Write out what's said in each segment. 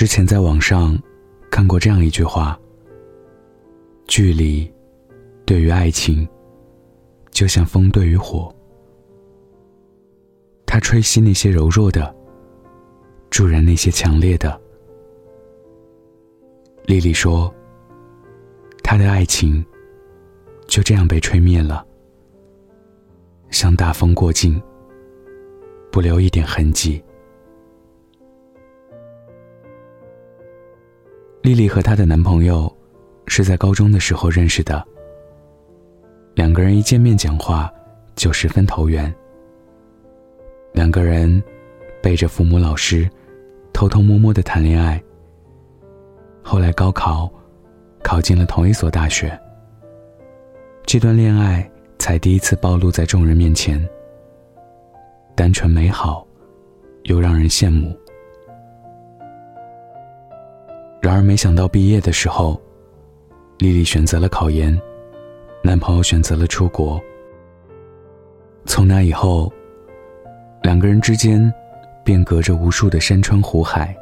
之前在网上看过这样一句话：距离对于爱情，就像风对于火，它吹熄那些柔弱的，助燃那些强烈的。丽丽说：“她的爱情就这样被吹灭了，像大风过境，不留一点痕迹。”丽丽和她的男朋友是在高中的时候认识的。两个人一见面讲话就十分投缘。两个人背着父母老师，偷偷摸摸的谈恋爱。后来高考，考进了同一所大学。这段恋爱才第一次暴露在众人面前。单纯美好，又让人羡慕。然而，没想到毕业的时候，丽丽选择了考研，男朋友选择了出国。从那以后，两个人之间便隔着无数的山川湖海。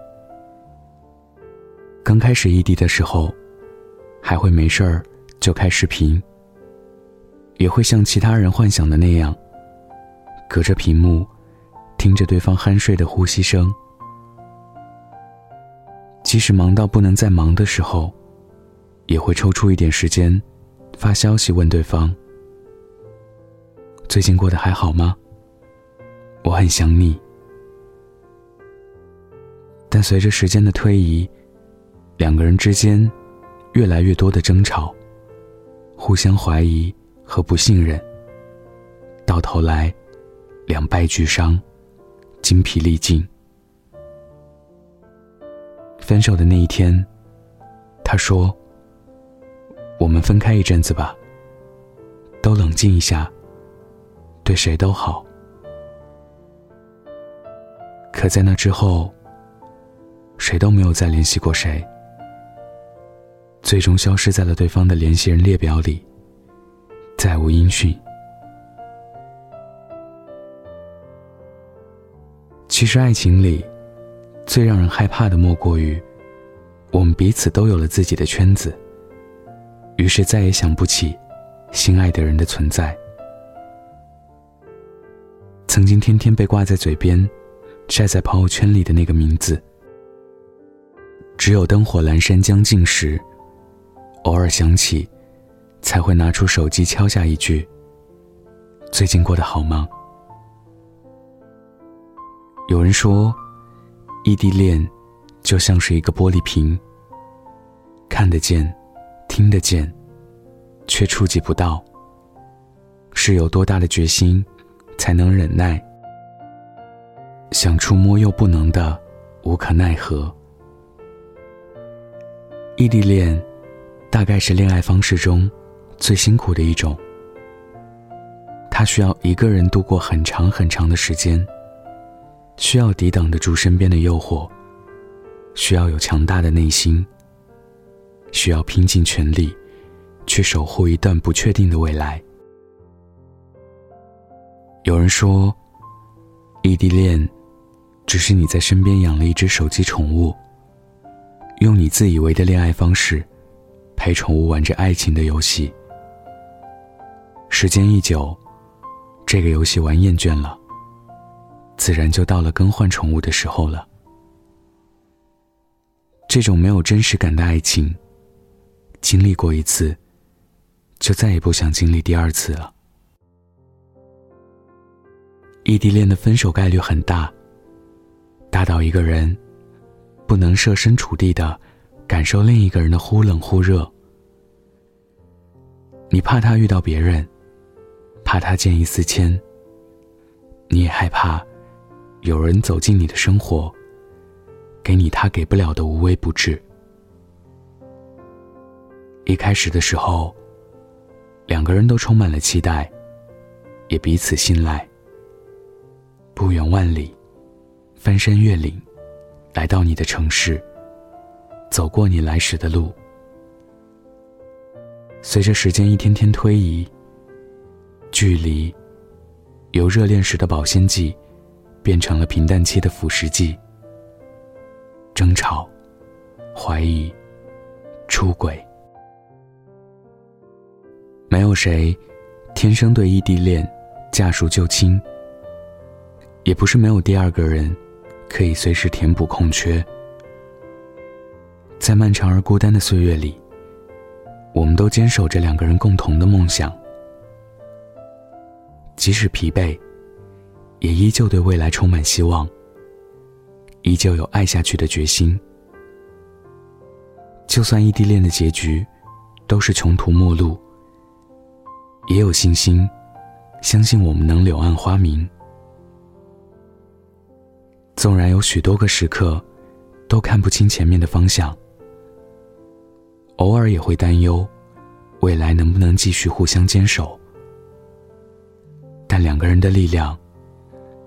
刚开始异地的时候，还会没事儿就开视频，也会像其他人幻想的那样，隔着屏幕听着对方酣睡的呼吸声。即使忙到不能再忙的时候，也会抽出一点时间，发消息问对方：“最近过得还好吗？我很想你。”但随着时间的推移，两个人之间越来越多的争吵、互相怀疑和不信任，到头来两败俱伤，精疲力尽。分手的那一天，他说：“我们分开一阵子吧，都冷静一下，对谁都好。”可在那之后，谁都没有再联系过谁，最终消失在了对方的联系人列表里，再无音讯。其实，爱情里。最让人害怕的莫过于，我们彼此都有了自己的圈子，于是再也想不起心爱的人的存在。曾经天天被挂在嘴边、晒在朋友圈里的那个名字，只有灯火阑珊将尽时，偶尔想起，才会拿出手机敲下一句：“最近过得好吗？”有人说。异地恋，就像是一个玻璃瓶，看得见，听得见，却触及不到。是有多大的决心，才能忍耐？想触摸又不能的，无可奈何。异地恋，大概是恋爱方式中最辛苦的一种。他需要一个人度过很长很长的时间。需要抵挡得住身边的诱惑，需要有强大的内心，需要拼尽全力去守护一段不确定的未来。有人说，异地恋只是你在身边养了一只手机宠物，用你自以为的恋爱方式陪宠物玩着爱情的游戏。时间一久，这个游戏玩厌倦了。自然就到了更换宠物的时候了。这种没有真实感的爱情，经历过一次，就再也不想经历第二次了。异地恋的分手概率很大，大到一个人不能设身处地的感受另一个人的忽冷忽热。你怕他遇到别人，怕他见异思迁，你也害怕。有人走进你的生活，给你他给不了的无微不至。一开始的时候，两个人都充满了期待，也彼此信赖。不远万里，翻山越岭，来到你的城市，走过你来时的路。随着时间一天天推移，距离由热恋时的保鲜剂。变成了平淡期的腐蚀剂。争吵、怀疑、出轨。没有谁天生对异地恋驾熟就亲，也不是没有第二个人可以随时填补空缺。在漫长而孤单的岁月里，我们都坚守着两个人共同的梦想，即使疲惫，也依旧对未来充满希望，依旧有爱下去的决心。就算异地恋的结局都是穷途末路，也有信心，相信我们能柳暗花明。纵然有许多个时刻，都看不清前面的方向。偶尔也会担忧，未来能不能继续互相坚守？但两个人的力量，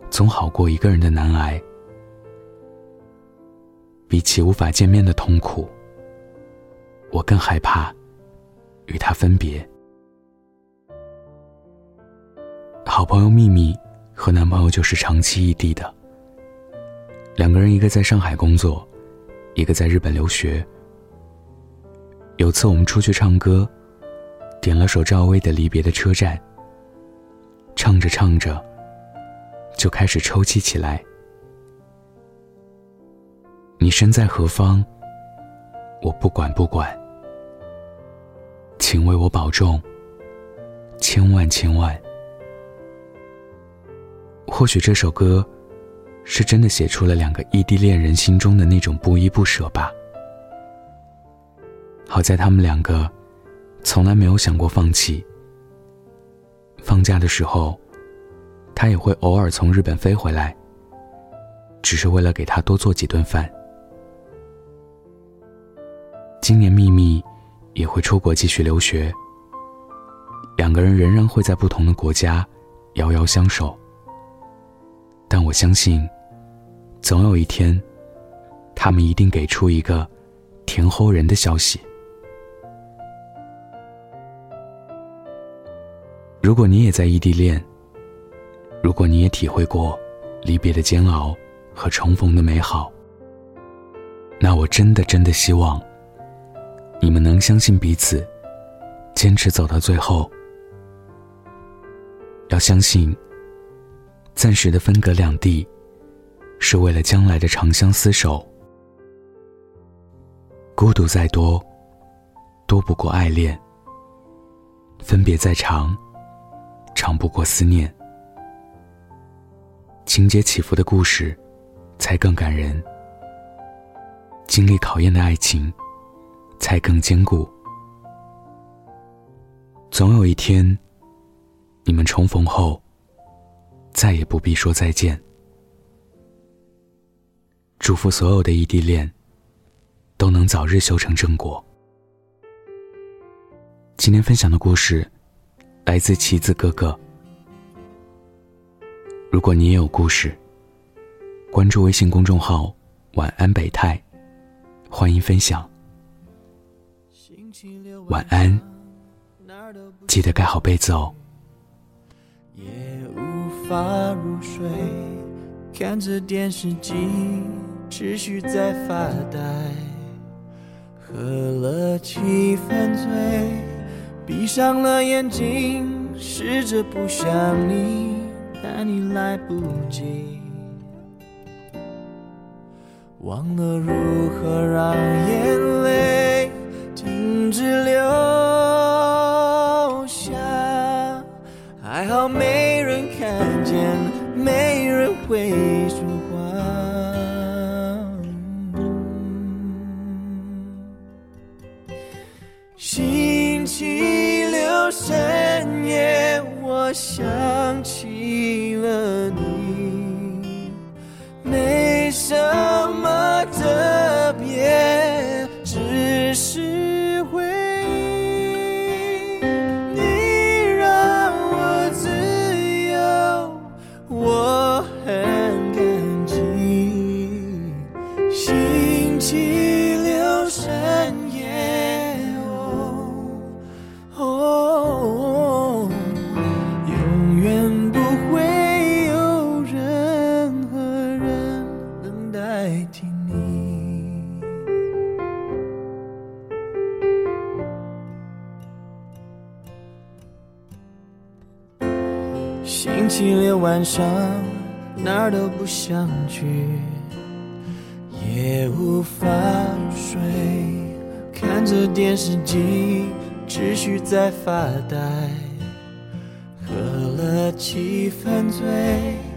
总好过一个人的难挨。比起无法见面的痛苦，我更害怕与他分别。好朋友秘密和男朋友就是长期异地的，两个人一个在上海工作，一个在日本留学。有次我们出去唱歌，点了首赵薇的《离别的车站》。唱着唱着，就开始抽泣起来。你身在何方？我不管不管，请为我保重。千万千万。或许这首歌，是真的写出了两个异地恋人心中的那种不依不舍吧。好在他们两个，从来没有想过放弃。放假的时候，他也会偶尔从日本飞回来，只是为了给他多做几顿饭。今年秘密也会出国继续留学，两个人仍然会在不同的国家遥遥相守。但我相信，总有一天，他们一定给出一个甜齁人的消息。如果你也在异地恋，如果你也体会过离别的煎熬和重逢的美好，那我真的真的希望你们能相信彼此，坚持走到最后。要相信，暂时的分隔两地，是为了将来的长相厮守。孤独再多，多不过爱恋；分别再长。长不过思念，情节起伏的故事，才更感人；经历考验的爱情，才更坚固。总有一天，你们重逢后，再也不必说再见。祝福所有的异地恋，都能早日修成正果。今天分享的故事。来自棋子哥哥。如果你也有故事，关注微信公众号“晚安北泰”，欢迎分享。晚安，记得盖好被子哦。也无法入睡，看着电视机，持续在发呆，喝了七分醉。闭上了眼睛，试着不想你，但你来不及。忘了如何让眼泪只留下，还好没人看见，没人会说话。星期六。深夜，我想起代替你。星期六晚上哪儿都不想去，也无法睡，看着电视机，只需在发呆，喝了七分醉。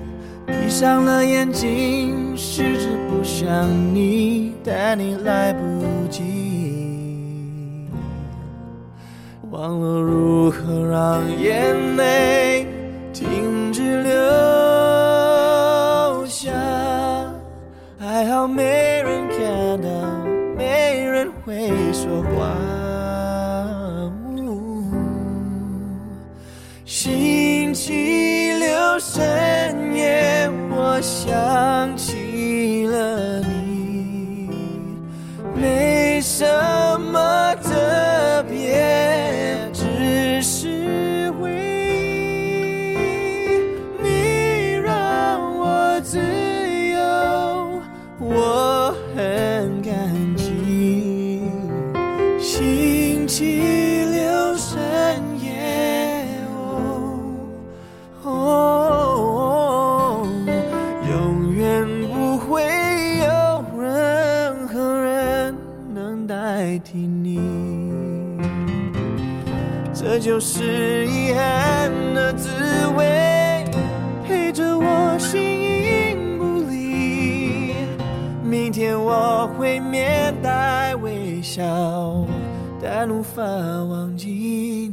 闭上了眼睛，试着不想你，但你来不及，忘了如何让眼泪。停止流下，还好没人看到，没人会说话。我会面带微笑，但无法忘记